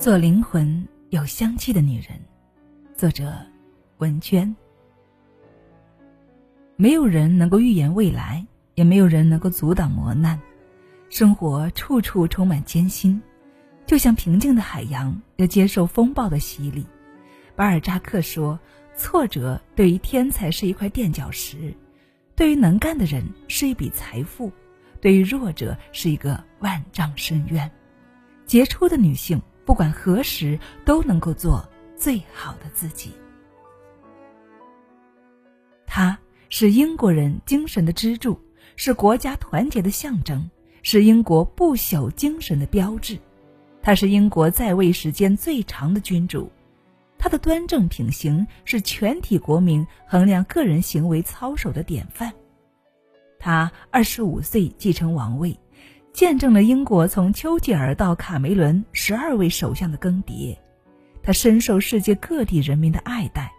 做灵魂有香气的女人，作者文娟。没有人能够预言未来，也没有人能够阻挡磨难。生活处处充满艰辛，就像平静的海洋要接受风暴的洗礼。巴尔扎克说：“挫折对于天才是一块垫脚石，对于能干的人是一笔财富，对于弱者是一个万丈深渊。”杰出的女性。不管何时都能够做最好的自己。他是英国人精神的支柱，是国家团结的象征，是英国不朽精神的标志。他是英国在位时间最长的君主，他的端正品行是全体国民衡量个人行为操守的典范。他二十五岁继承王位。见证了英国从丘吉尔到卡梅伦十二位首相的更迭，他深受世界各地人民的爱戴，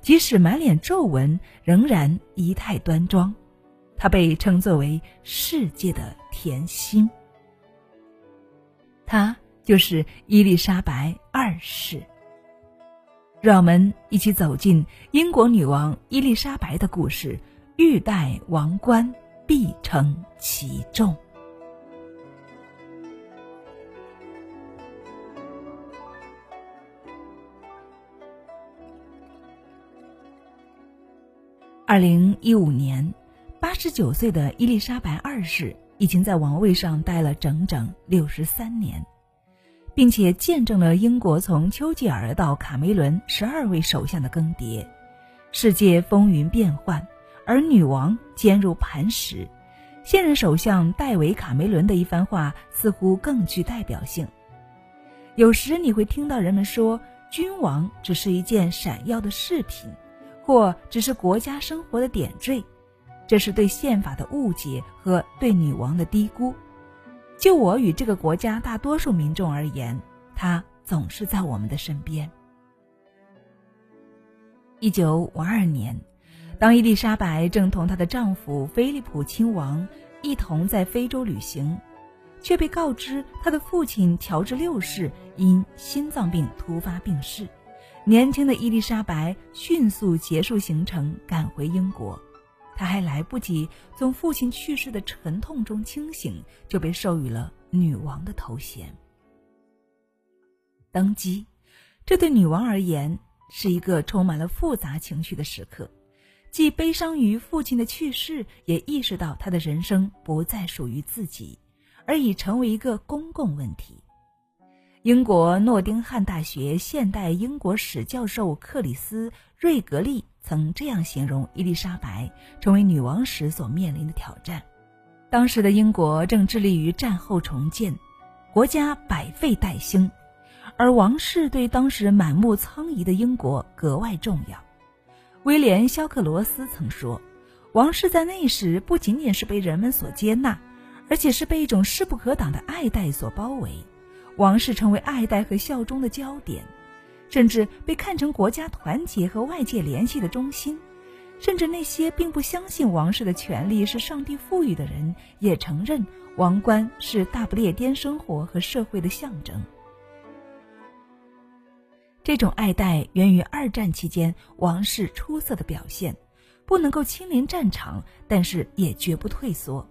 即使满脸皱纹，仍然仪态端庄。他被称作为世界的甜心。他就是伊丽莎白二世。让我们一起走进英国女王伊丽莎白的故事，欲戴王冠，必承其重。二零一五年，八十九岁的伊丽莎白二世已经在王位上待了整整六十三年，并且见证了英国从丘吉尔到卡梅伦十二位首相的更迭，世界风云变幻，而女王坚如磐石。现任首相戴维·卡梅伦的一番话似乎更具代表性。有时你会听到人们说，君王只是一件闪耀的饰品。或只是国家生活的点缀，这是对宪法的误解和对女王的低估。就我与这个国家大多数民众而言，她总是在我们的身边。一九五二年，当伊丽莎白正同她的丈夫菲利普亲王一同在非洲旅行，却被告知她的父亲乔治六世因心脏病突发病逝。年轻的伊丽莎白迅速结束行程，赶回英国。她还来不及从父亲去世的沉痛中清醒，就被授予了女王的头衔。登基，这对女王而言是一个充满了复杂情绪的时刻，既悲伤于父亲的去世，也意识到她的人生不再属于自己，而已成为一个公共问题。英国诺丁汉大学现代英国史教授克里斯·瑞格利曾这样形容伊丽莎白成为女王时所面临的挑战：当时的英国正致力于战后重建，国家百废待兴，而王室对当时满目苍夷的英国格外重要。威廉·肖克罗斯曾说：“王室在那时不仅仅是被人们所接纳，而且是被一种势不可挡的爱戴所包围。”王室成为爱戴和效忠的焦点，甚至被看成国家团结和外界联系的中心。甚至那些并不相信王室的权利是上帝赋予的人，也承认王冠是大不列颠生活和社会的象征。这种爱戴源于二战期间王室出色的表现，不能够亲临战场，但是也绝不退缩。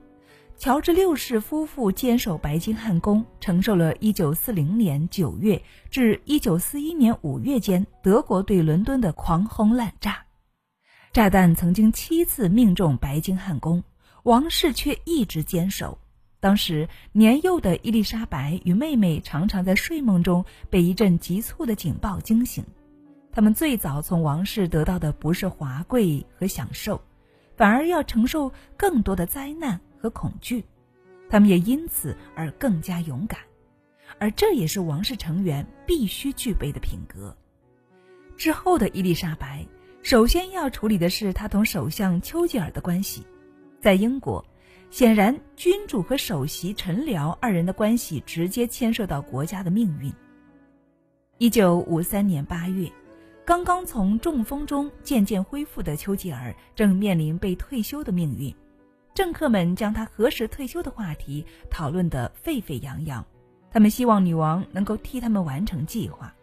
乔治六世夫妇坚守白金汉宫，承受了1940年9月至1941年5月间德国对伦敦的狂轰滥炸。炸弹曾经七次命中白金汉宫，王室却一直坚守。当时年幼的伊丽莎白与妹妹常常在睡梦中被一阵急促的警报惊醒。他们最早从王室得到的不是华贵和享受，反而要承受更多的灾难。和恐惧，他们也因此而更加勇敢，而这也是王室成员必须具备的品格。之后的伊丽莎白，首先要处理的是她同首相丘吉尔的关系。在英国，显然君主和首席臣僚二人的关系直接牵涉到国家的命运。一九五三年八月，刚刚从中风中渐渐恢复的丘吉尔正面临被退休的命运。政客们将他何时退休的话题讨论得沸沸扬扬，他们希望女王能够替他们完成计划。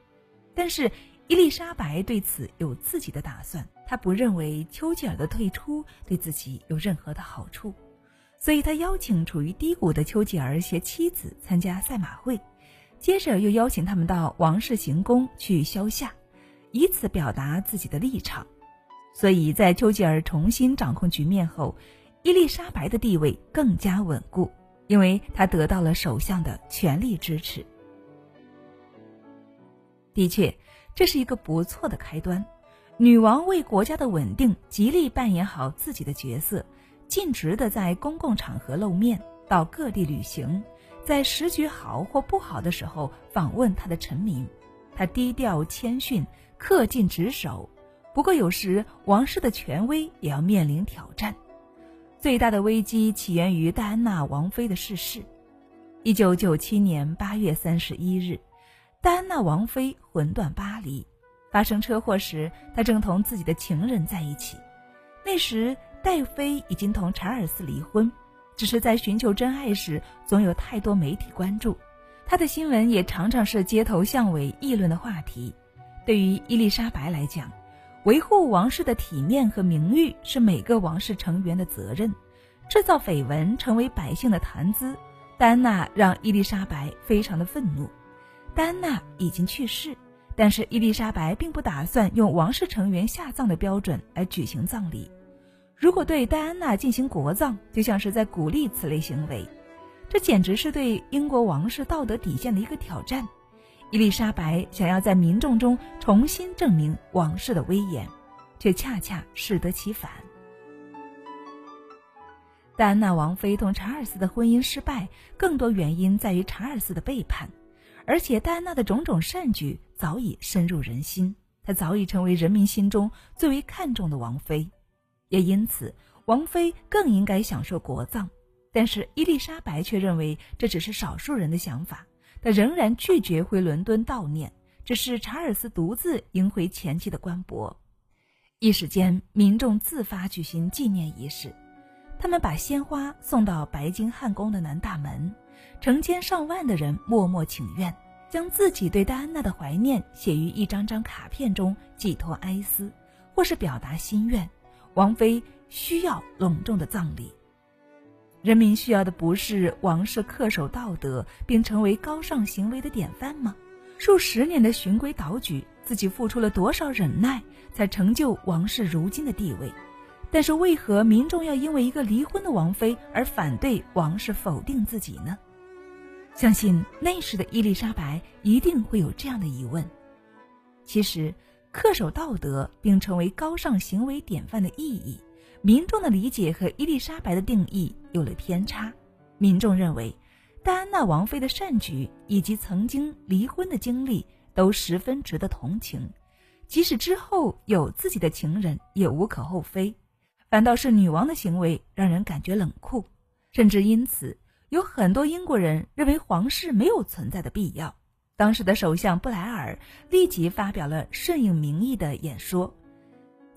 但是伊丽莎白对此有自己的打算，她不认为丘吉尔的退出对自己有任何的好处，所以她邀请处于低谷的丘吉尔携妻子参加赛马会，接着又邀请他们到王室行宫去消夏，以此表达自己的立场。所以在丘吉尔重新掌控局面后，伊丽莎白的地位更加稳固，因为她得到了首相的全力支持。的确，这是一个不错的开端。女王为国家的稳定极力扮演好自己的角色，尽职的在公共场合露面，到各地旅行，在时局好或不好的时候访问她的臣民。她低调谦逊，恪尽职守。不过，有时王室的权威也要面临挑战。最大的危机起源于戴安娜王妃的逝世。一九九七年八月三十一日，戴安娜王妃魂断巴黎。发生车祸时，她正同自己的情人在一起。那时，戴妃已经同查尔斯离婚，只是在寻求真爱时，总有太多媒体关注。她的新闻也常常是街头巷尾议论的话题。对于伊丽莎白来讲，维护王室的体面和名誉是每个王室成员的责任。制造绯闻成为百姓的谈资，戴安娜让伊丽莎白非常的愤怒。戴安娜已经去世，但是伊丽莎白并不打算用王室成员下葬的标准来举行葬礼。如果对戴安娜进行国葬，就像是在鼓励此类行为，这简直是对英国王室道德底线的一个挑战。伊丽莎白想要在民众中重新证明王室的威严，却恰恰适得其反。戴安娜王妃同查尔斯的婚姻失败，更多原因在于查尔斯的背叛，而且戴安娜的种种善举早已深入人心，她早已成为人民心中最为看重的王妃，也因此王妃更应该享受国葬。但是伊丽莎白却认为这只是少数人的想法。他仍然拒绝回伦敦悼念，只是查尔斯独自迎回前妻的官博。一时间，民众自发举行纪念仪式，他们把鲜花送到白金汉宫的南大门，成千上万的人默默请愿，将自己对戴安娜的怀念写于一张张卡片中，寄托哀思，或是表达心愿。王妃需要隆重的葬礼。人民需要的不是王室恪守道德并成为高尚行为的典范吗？数十年的循规蹈矩，自己付出了多少忍耐，才成就王室如今的地位？但是为何民众要因为一个离婚的王妃而反对王室否定自己呢？相信那时的伊丽莎白一定会有这样的疑问。其实，恪守道德并成为高尚行为典范的意义。民众的理解和伊丽莎白的定义有了偏差。民众认为，戴安娜王妃的善举以及曾经离婚的经历都十分值得同情，即使之后有自己的情人也无可厚非。反倒是女王的行为让人感觉冷酷，甚至因此有很多英国人认为皇室没有存在的必要。当时的首相布莱尔立即发表了顺应民意的演说。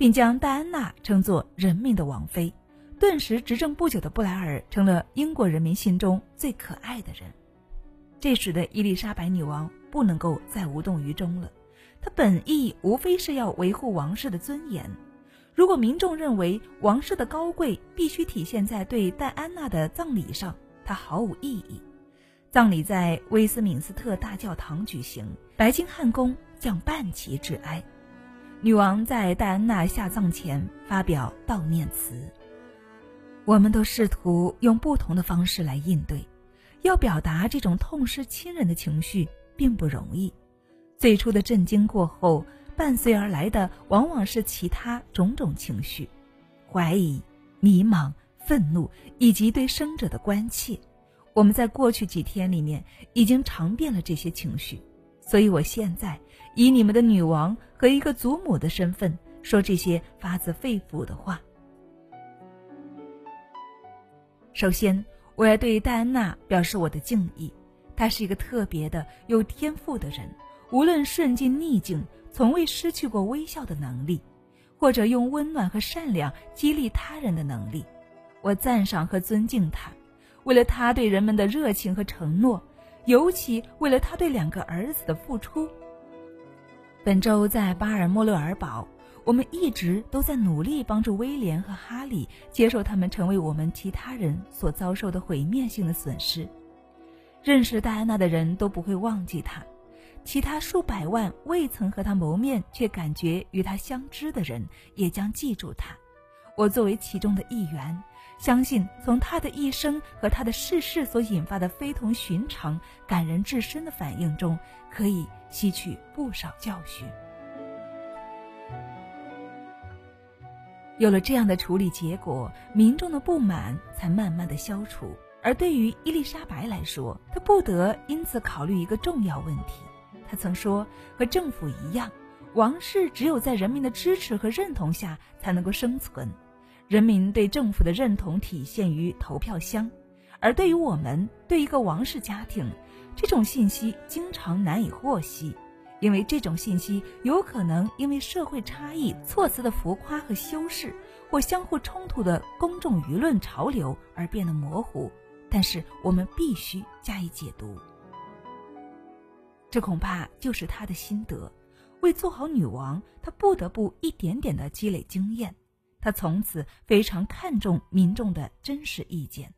并将戴安娜称作人民的王妃，顿时执政不久的布莱尔成了英国人民心中最可爱的人。这使得伊丽莎白女王不能够再无动于衷了。她本意无非是要维护王室的尊严。如果民众认为王室的高贵必须体现在对戴安娜的葬礼上，它毫无意义。葬礼在威斯敏斯特大教堂举行，白金汉宫将半旗致哀。女王在戴安娜下葬前发表悼念词。我们都试图用不同的方式来应对，要表达这种痛失亲人的情绪并不容易。最初的震惊过后，伴随而来的往往是其他种种情绪：怀疑、迷茫、愤怒以及对生者的关切。我们在过去几天里面已经尝遍了这些情绪。所以，我现在以你们的女王和一个祖母的身份说这些发自肺腑的话。首先，我要对戴安娜表示我的敬意。她是一个特别的、有天赋的人，无论顺境逆境，从未失去过微笑的能力，或者用温暖和善良激励他人的能力。我赞赏和尊敬她，为了她对人们的热情和承诺。尤其为了他对两个儿子的付出。本周在巴尔莫勒尔堡，我们一直都在努力帮助威廉和哈利接受他们成为我们其他人所遭受的毁灭性的损失。认识戴安娜的人都不会忘记他，其他数百万未曾和他谋面却感觉与他相知的人也将记住他。我作为其中的一员，相信从他的一生和他的逝世所引发的非同寻常、感人至深的反应中，可以吸取不少教训。有了这样的处理结果，民众的不满才慢慢的消除。而对于伊丽莎白来说，她不得因此考虑一个重要问题。她曾说：“和政府一样，王室只有在人民的支持和认同下才能够生存。人民对政府的认同体现于投票箱，而对于我们，对一个王室家庭，这种信息经常难以获悉，因为这种信息有可能因为社会差异、措辞的浮夸和修饰，或相互冲突的公众舆论潮流而变得模糊。”但是我们必须加以解读。这恐怕就是他的心得。为做好女王，他不得不一点点的积累经验。他从此非常看重民众的真实意见。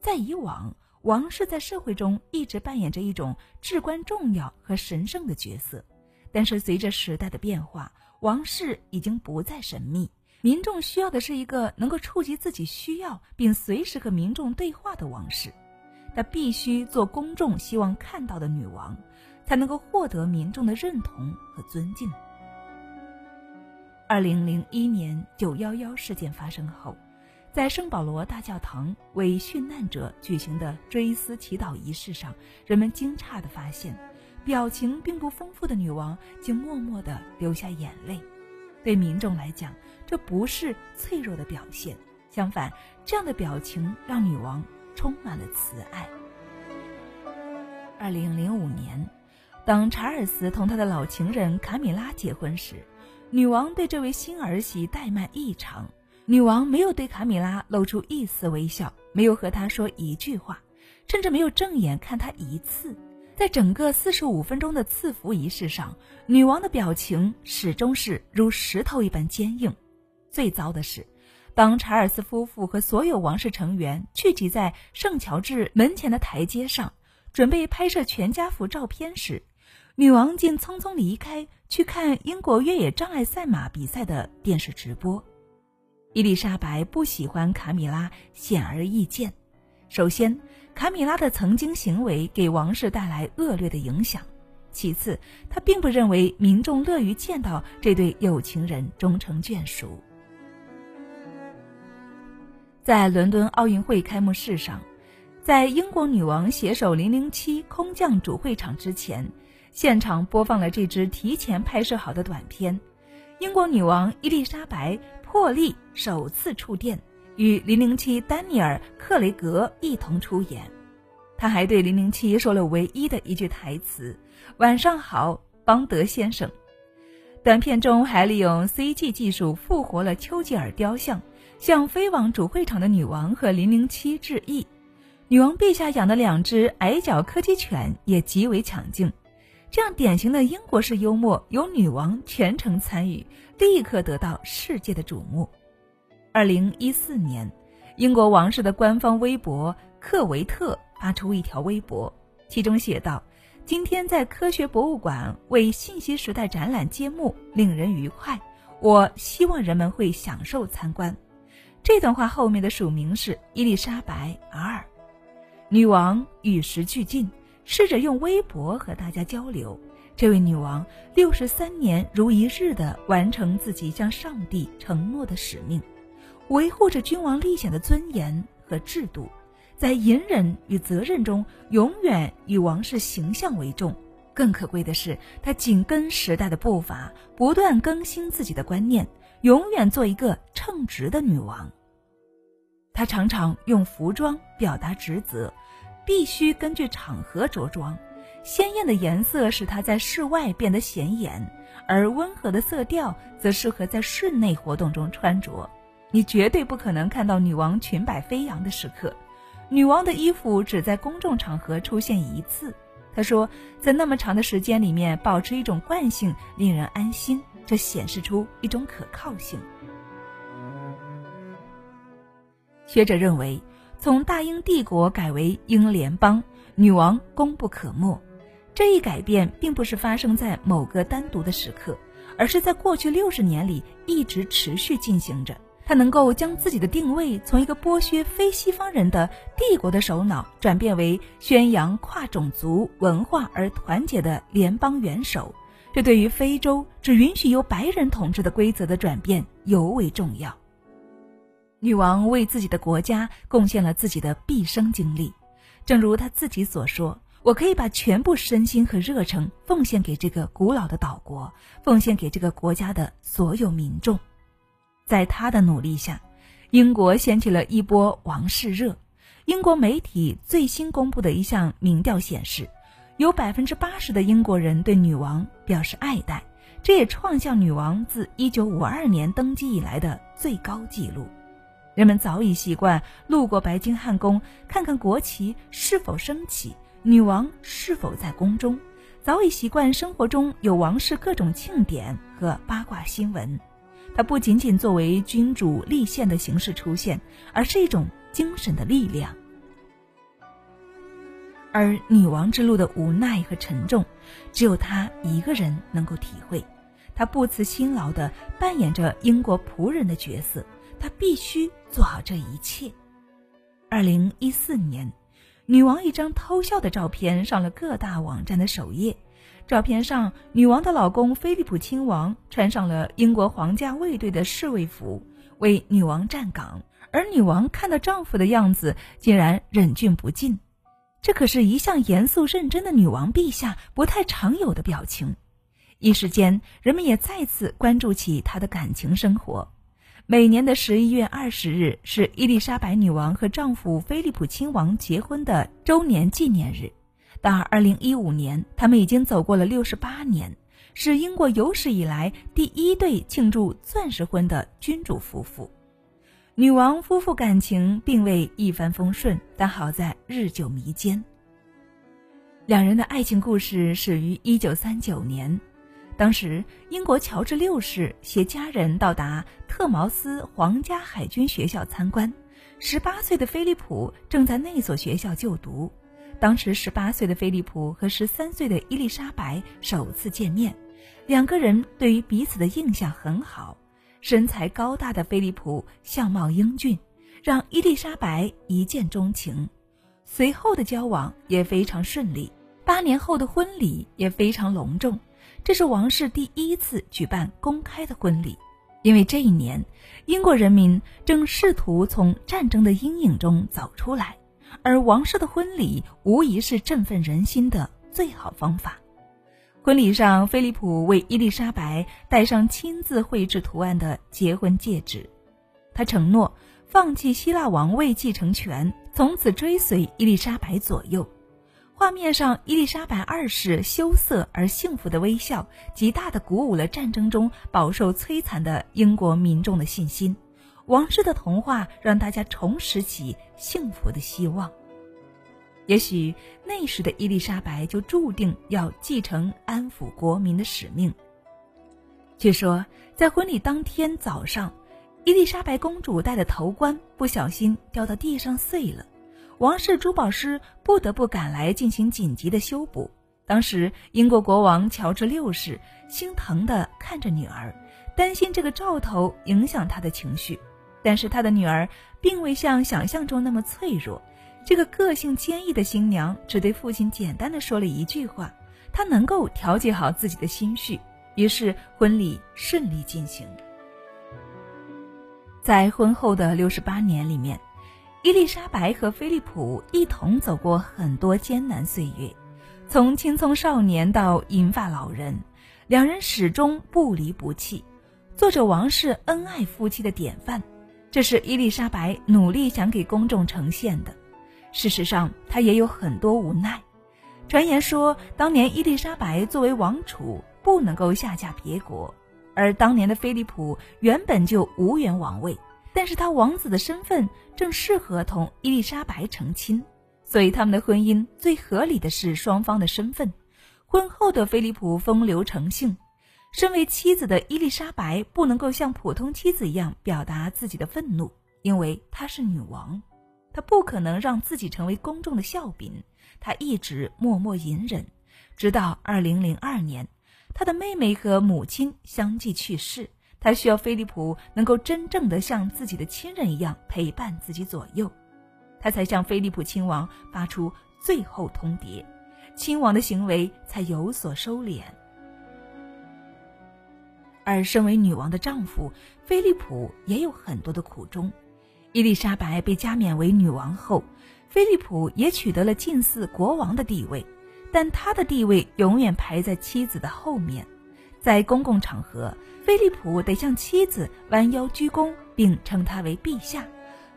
在以往，王室在社会中一直扮演着一种至关重要和神圣的角色。但是随着时代的变化，王室已经不再神秘。民众需要的是一个能够触及自己需要并随时和民众对话的王室，她必须做公众希望看到的女王，才能够获得民众的认同和尊敬。二零零一年九幺幺事件发生后，在圣保罗大教堂为殉难者举行的追思祈祷仪式上，人们惊诧地发现，表情并不丰富的女王竟默默地流下眼泪。对民众来讲，这不是脆弱的表现，相反，这样的表情让女王充满了慈爱。二零零五年，当查尔斯同他的老情人卡米拉结婚时，女王对这位新儿媳怠慢异常。女王没有对卡米拉露出一丝微笑，没有和她说一句话，甚至没有正眼看她一次。在整个四十五分钟的赐福仪式上，女王的表情始终是如石头一般坚硬。最糟的是，当查尔斯夫妇和所有王室成员聚集在圣乔治门前的台阶上，准备拍摄全家福照片时，女王竟匆匆离开，去看英国越野障碍赛马比赛的电视直播。伊丽莎白不喜欢卡米拉，显而易见。首先，卡米拉的曾经行为给王室带来恶劣的影响。其次，她并不认为民众乐于见到这对有情人终成眷属。在伦敦奥运会开幕式上，在英国女王携手零零七空降主会场之前，现场播放了这支提前拍摄好的短片。英国女王伊丽莎白破例首次触电。与零零七丹尼尔·克雷格一同出演，他还对零零七说了唯一的一句台词：“晚上好，邦德先生。”短片中还利用 CG 技术复活了丘吉尔雕像，向飞往主会场的女王和零零七致意。女王陛下养的两只矮脚柯基犬也极为抢镜，这样典型的英国式幽默由女王全程参与，立刻得到世界的瞩目。二零一四年，英国王室的官方微博克维特发出一条微博，其中写道：“今天在科学博物馆为信息时代展览揭幕，令人愉快。我希望人们会享受参观。”这段话后面的署名是伊丽莎白 R。女王与时俱进，试着用微博和大家交流。这位女王六十三年如一日地完成自己向上帝承诺的使命。维护着君王立显的尊严和制度，在隐忍与责任中，永远以王室形象为重。更可贵的是，她紧跟时代的步伐，不断更新自己的观念，永远做一个称职的女王。她常常用服装表达职责，必须根据场合着装。鲜艳的颜色使她在室外变得显眼，而温和的色调则适合在室内活动中穿着。你绝对不可能看到女王裙摆飞扬的时刻，女王的衣服只在公众场合出现一次。他说，在那么长的时间里面保持一种惯性，令人安心，这显示出一种可靠性。学者认为，从大英帝国改为英联邦，女王功不可没。这一改变并不是发生在某个单独的时刻，而是在过去六十年里一直持续进行着。她能够将自己的定位从一个剥削非西方人的帝国的首脑，转变为宣扬跨种族文化而团结的联邦元首。这对于非洲只允许由白人统治的规则的转变尤为重要。女王为自己的国家贡献了自己的毕生精力，正如她自己所说。我可以把全部身心和热诚奉献给这个古老的岛国，奉献给这个国家的所有民众。在他的努力下，英国掀起了一波王室热。英国媒体最新公布的一项民调显示，有百分之八十的英国人对女王表示爱戴，这也创下女王自一九五二年登基以来的最高纪录。人们早已习惯路过白金汉宫，看看国旗是否升起。女王是否在宫中，早已习惯生活中有王室各种庆典和八卦新闻。它不仅仅作为君主立宪的形式出现，而是一种精神的力量。而女王之路的无奈和沉重，只有她一个人能够体会。她不辞辛劳地扮演着英国仆人的角色，她必须做好这一切。二零一四年。女王一张偷笑的照片上了各大网站的首页。照片上，女王的老公菲利普亲王穿上了英国皇家卫队的侍卫服，为女王站岗。而女王看到丈夫的样子，竟然忍俊不禁。这可是一向严肃认真的女王陛下不太常有的表情。一时间，人们也再次关注起她的感情生活。每年的十一月二十日是伊丽莎白女王和丈夫菲利普亲王结婚的周年纪念日。到二零一五年，他们已经走过了六十八年，是英国有史以来第一对庆祝钻石婚的君主夫妇。女王夫妇感情并未一帆风顺，但好在日久弥坚。两人的爱情故事始于一九三九年。当时，英国乔治六世携家人到达特茅斯皇家海军学校参观。十八岁的菲利普正在那所学校就读。当时，十八岁的菲利普和十三岁的伊丽莎白首次见面，两个人对于彼此的印象很好。身材高大的菲利普相貌英俊，让伊丽莎白一见钟情。随后的交往也非常顺利，八年后的婚礼也非常隆重。这是王室第一次举办公开的婚礼，因为这一年，英国人民正试图从战争的阴影中走出来，而王室的婚礼无疑是振奋人心的最好方法。婚礼上，菲利普为伊丽莎白戴上亲自绘制图案的结婚戒指，他承诺放弃希腊王位继承权，从此追随伊丽莎白左右。画面上，伊丽莎白二世羞涩而幸福的微笑，极大的鼓舞了战争中饱受摧残的英国民众的信心。王室的童话让大家重拾起幸福的希望。也许那时的伊丽莎白就注定要继承安抚国民的使命。据说，在婚礼当天早上，伊丽莎白公主戴的头冠不小心掉到地上碎了。王室珠宝师不得不赶来进行紧急的修补。当时，英国国王乔治六世心疼地看着女儿，担心这个兆头影响他的情绪。但是，他的女儿并未像想象中那么脆弱。这个个性坚毅的新娘只对父亲简单的说了一句话：“她能够调节好自己的心绪。”于是，婚礼顺利进行。在婚后的六十八年里面。伊丽莎白和菲利普一同走过很多艰难岁月，从青葱少年到银发老人，两人始终不离不弃，做着王室恩爱夫妻的典范。这是伊丽莎白努力想给公众呈现的。事实上，她也有很多无奈。传言说，当年伊丽莎白作为王储不能够下嫁别国，而当年的菲利普原本就无缘王位。但是他王子的身份正适合同伊丽莎白成亲，所以他们的婚姻最合理的是双方的身份。婚后的菲利普风流成性，身为妻子的伊丽莎白不能够像普通妻子一样表达自己的愤怒，因为她是女王，她不可能让自己成为公众的笑柄。她一直默默隐忍，直到二零零二年，她的妹妹和母亲相继去世。他需要菲利普能够真正的像自己的亲人一样陪伴自己左右，他才向菲利普亲王发出最后通牒，亲王的行为才有所收敛。而身为女王的丈夫菲利普也有很多的苦衷。伊丽莎白被加冕为女王后，菲利普也取得了近似国王的地位，但他的地位永远排在妻子的后面，在公共场合。菲利普得向妻子弯腰鞠躬，并称她为陛下。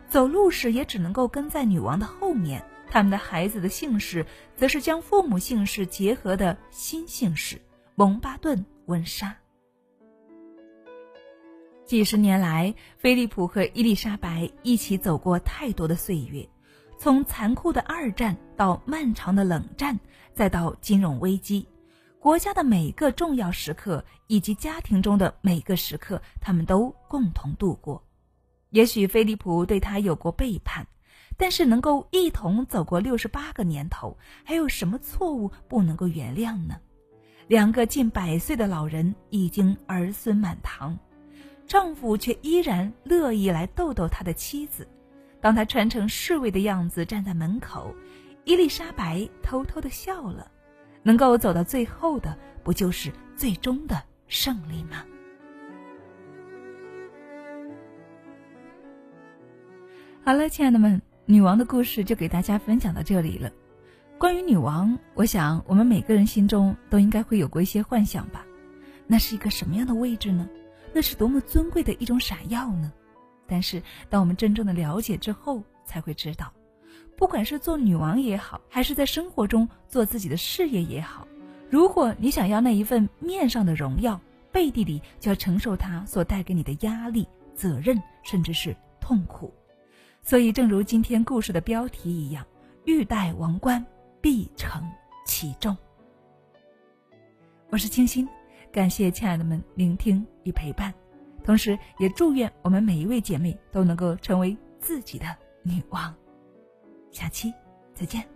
走路时也只能够跟在女王的后面。他们的孩子的姓氏则是将父母姓氏结合的新姓氏——蒙巴顿温莎。几十年来，菲利普和伊丽莎白一起走过太多的岁月，从残酷的二战到漫长的冷战，再到金融危机。国家的每个重要时刻，以及家庭中的每个时刻，他们都共同度过。也许菲利普对他有过背叛，但是能够一同走过六十八个年头，还有什么错误不能够原谅呢？两个近百岁的老人已经儿孙满堂，丈夫却依然乐意来逗逗他的妻子。当他穿成侍卫的样子站在门口，伊丽莎白偷偷的笑了。能够走到最后的，不就是最终的胜利吗？好了，亲爱的们，女王的故事就给大家分享到这里了。关于女王，我想我们每个人心中都应该会有过一些幻想吧？那是一个什么样的位置呢？那是多么尊贵的一种闪耀呢？但是，当我们真正的了解之后，才会知道。不管是做女王也好，还是在生活中做自己的事业也好，如果你想要那一份面上的荣耀，背地里就要承受它所带给你的压力、责任，甚至是痛苦。所以，正如今天故事的标题一样，“欲戴王冠，必承其重。”我是清新，感谢亲爱的们聆听与陪伴，同时也祝愿我们每一位姐妹都能够成为自己的女王。下期再见。